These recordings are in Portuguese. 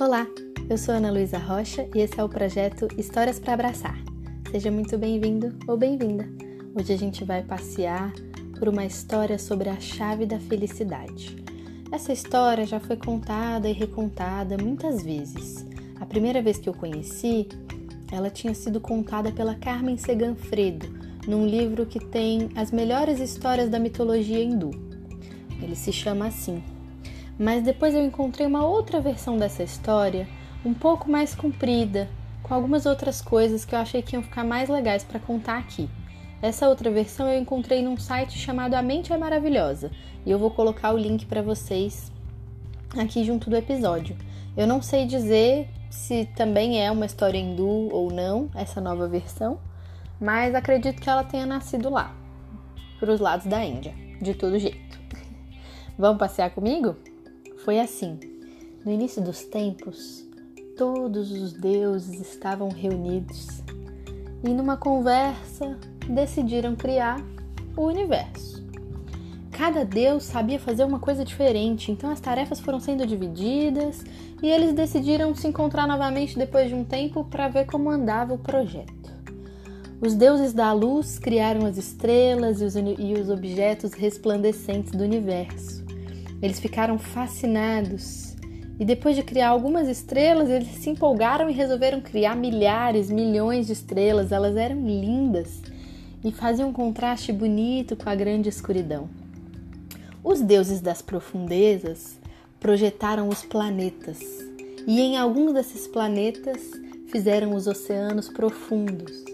Olá, eu sou Ana Luísa Rocha e esse é o projeto Histórias para Abraçar. Seja muito bem-vindo ou bem-vinda. Hoje a gente vai passear por uma história sobre a chave da felicidade. Essa história já foi contada e recontada muitas vezes. A primeira vez que eu conheci, ela tinha sido contada pela Carmen Seganfredo, num livro que tem as melhores histórias da mitologia hindu. Ele se chama assim, mas depois eu encontrei uma outra versão dessa história, um pouco mais comprida, com algumas outras coisas que eu achei que iam ficar mais legais para contar aqui. Essa outra versão eu encontrei num site chamado A Mente é Maravilhosa e eu vou colocar o link para vocês aqui junto do episódio. Eu não sei dizer se também é uma história hindu ou não, essa nova versão, mas acredito que ela tenha nascido lá, para os lados da Índia, de todo jeito. Vamos passear comigo? Foi assim. No início dos tempos, todos os deuses estavam reunidos e, numa conversa, decidiram criar o universo. Cada deus sabia fazer uma coisa diferente, então as tarefas foram sendo divididas e eles decidiram se encontrar novamente depois de um tempo para ver como andava o projeto. Os deuses da luz criaram as estrelas e os, e os objetos resplandecentes do universo. Eles ficaram fascinados e depois de criar algumas estrelas, eles se empolgaram e resolveram criar milhares, milhões de estrelas. Elas eram lindas e faziam um contraste bonito com a grande escuridão. Os deuses das profundezas projetaram os planetas e em alguns desses planetas fizeram os oceanos profundos.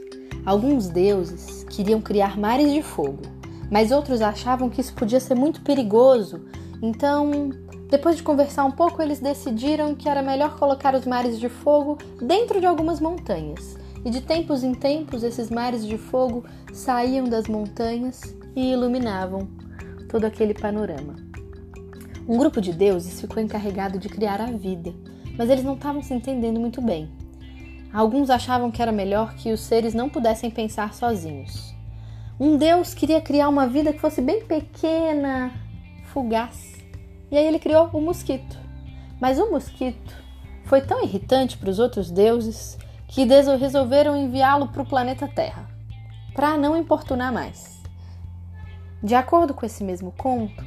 Alguns deuses queriam criar mares de fogo, mas outros achavam que isso podia ser muito perigoso então, depois de conversar um pouco, eles decidiram que era melhor colocar os mares de fogo dentro de algumas montanhas. E de tempos em tempos, esses mares de fogo saíam das montanhas e iluminavam todo aquele panorama. Um grupo de deuses ficou encarregado de criar a vida, mas eles não estavam se entendendo muito bem. Alguns achavam que era melhor que os seres não pudessem pensar sozinhos. Um deus queria criar uma vida que fosse bem pequena, fugaz. E aí ele criou o mosquito. Mas o mosquito foi tão irritante para os outros deuses que resolveram enviá-lo para o planeta Terra, para não importunar mais. De acordo com esse mesmo conto,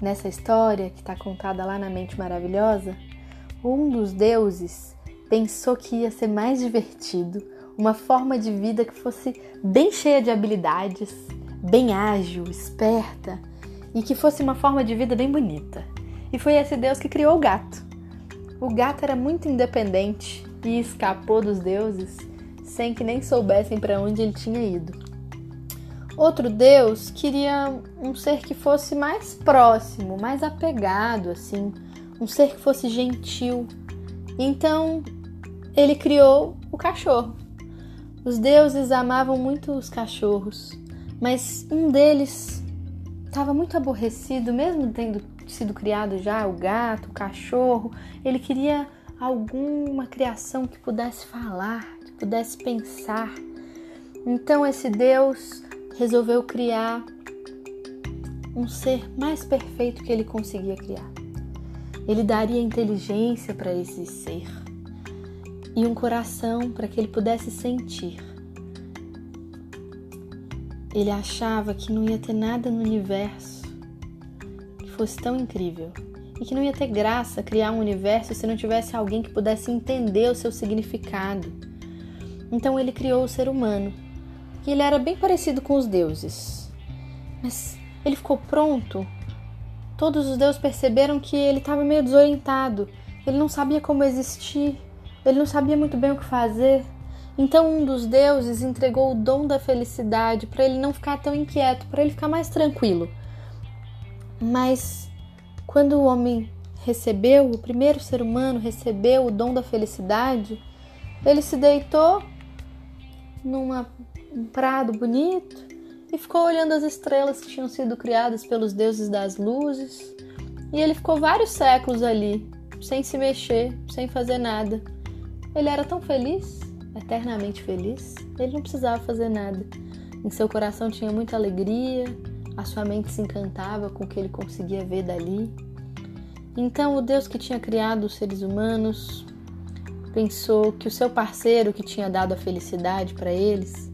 nessa história que está contada lá na Mente Maravilhosa, um dos deuses pensou que ia ser mais divertido, uma forma de vida que fosse bem cheia de habilidades, bem ágil, esperta e que fosse uma forma de vida bem bonita. E foi esse Deus que criou o gato. O gato era muito independente e escapou dos deuses sem que nem soubessem para onde ele tinha ido. Outro Deus queria um ser que fosse mais próximo, mais apegado, assim, um ser que fosse gentil. Então ele criou o cachorro. Os deuses amavam muito os cachorros, mas um deles estava muito aborrecido, mesmo tendo sido criado já o gato, o cachorro. Ele queria alguma criação que pudesse falar, que pudesse pensar. Então esse Deus resolveu criar um ser mais perfeito que ele conseguia criar. Ele daria inteligência para esse ser e um coração para que ele pudesse sentir. Ele achava que não ia ter nada no universo que fosse tão incrível e que não ia ter graça criar um universo se não tivesse alguém que pudesse entender o seu significado. Então ele criou o ser humano, e ele era bem parecido com os deuses. Mas ele ficou pronto. Todos os deuses perceberam que ele estava meio desorientado. Ele não sabia como existir. Ele não sabia muito bem o que fazer. Então um dos deuses entregou o dom da felicidade para ele não ficar tão inquieto, para ele ficar mais tranquilo. Mas quando o homem recebeu, o primeiro ser humano recebeu o dom da felicidade, ele se deitou num prado bonito e ficou olhando as estrelas que tinham sido criadas pelos deuses das luzes. E ele ficou vários séculos ali, sem se mexer, sem fazer nada. Ele era tão feliz eternamente feliz, ele não precisava fazer nada. Em seu coração tinha muita alegria, a sua mente se encantava com o que ele conseguia ver dali. Então o Deus que tinha criado os seres humanos pensou que o seu parceiro que tinha dado a felicidade para eles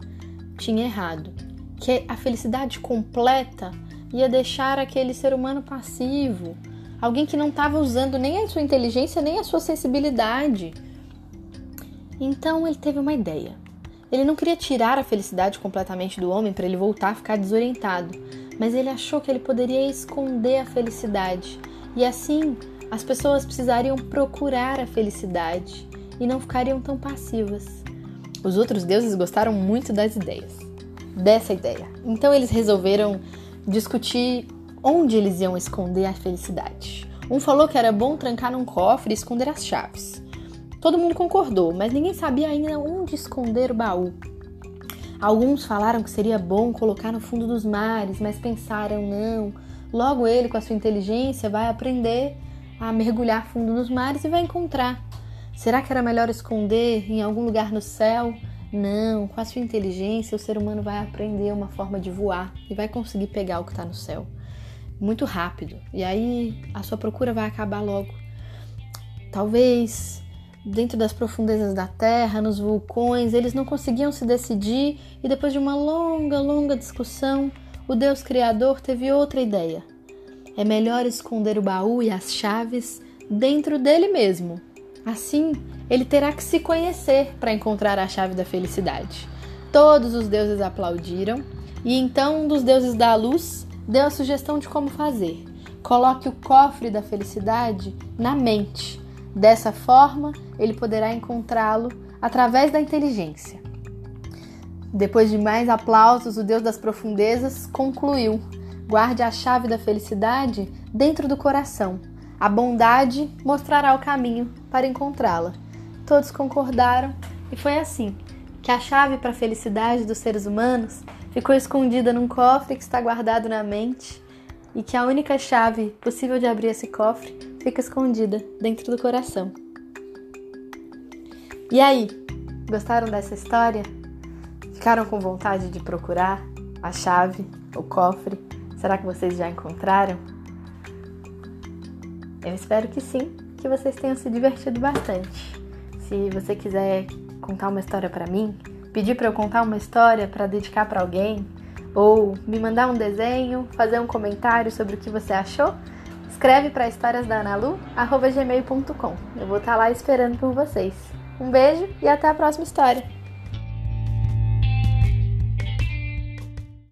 tinha errado, que a felicidade completa ia deixar aquele ser humano passivo, alguém que não estava usando nem a sua inteligência nem a sua sensibilidade. Então ele teve uma ideia. Ele não queria tirar a felicidade completamente do homem para ele voltar a ficar desorientado, mas ele achou que ele poderia esconder a felicidade e assim as pessoas precisariam procurar a felicidade e não ficariam tão passivas. Os outros deuses gostaram muito das ideias, dessa ideia. Então eles resolveram discutir onde eles iam esconder a felicidade. Um falou que era bom trancar num cofre e esconder as chaves. Todo mundo concordou, mas ninguém sabia ainda onde esconder o baú. Alguns falaram que seria bom colocar no fundo dos mares, mas pensaram não. Logo ele, com a sua inteligência, vai aprender a mergulhar fundo nos mares e vai encontrar. Será que era melhor esconder em algum lugar no céu? Não, com a sua inteligência, o ser humano vai aprender uma forma de voar e vai conseguir pegar o que está no céu muito rápido. E aí a sua procura vai acabar logo. Talvez dentro das profundezas da Terra, nos vulcões, eles não conseguiam se decidir e depois de uma longa, longa discussão, o Deus Criador teve outra ideia. É melhor esconder o baú e as chaves dentro dele mesmo. Assim, ele terá que se conhecer para encontrar a chave da felicidade. Todos os deuses aplaudiram e então um dos deuses da luz deu a sugestão de como fazer. Coloque o cofre da felicidade na mente Dessa forma, ele poderá encontrá-lo através da inteligência. Depois de mais aplausos, o Deus das profundezas concluiu: guarde a chave da felicidade dentro do coração. A bondade mostrará o caminho para encontrá-la. Todos concordaram e foi assim que a chave para a felicidade dos seres humanos ficou escondida num cofre que está guardado na mente e que a única chave possível de abrir esse cofre fica escondida dentro do coração. E aí, gostaram dessa história? Ficaram com vontade de procurar a chave, o cofre? Será que vocês já encontraram? Eu espero que sim, que vocês tenham se divertido bastante. Se você quiser contar uma história para mim, pedir para eu contar uma história para dedicar para alguém, ou me mandar um desenho, fazer um comentário sobre o que você achou, Escreve para historiasdanalu@gmail.com. Eu vou estar tá lá esperando por vocês. Um beijo e até a próxima história.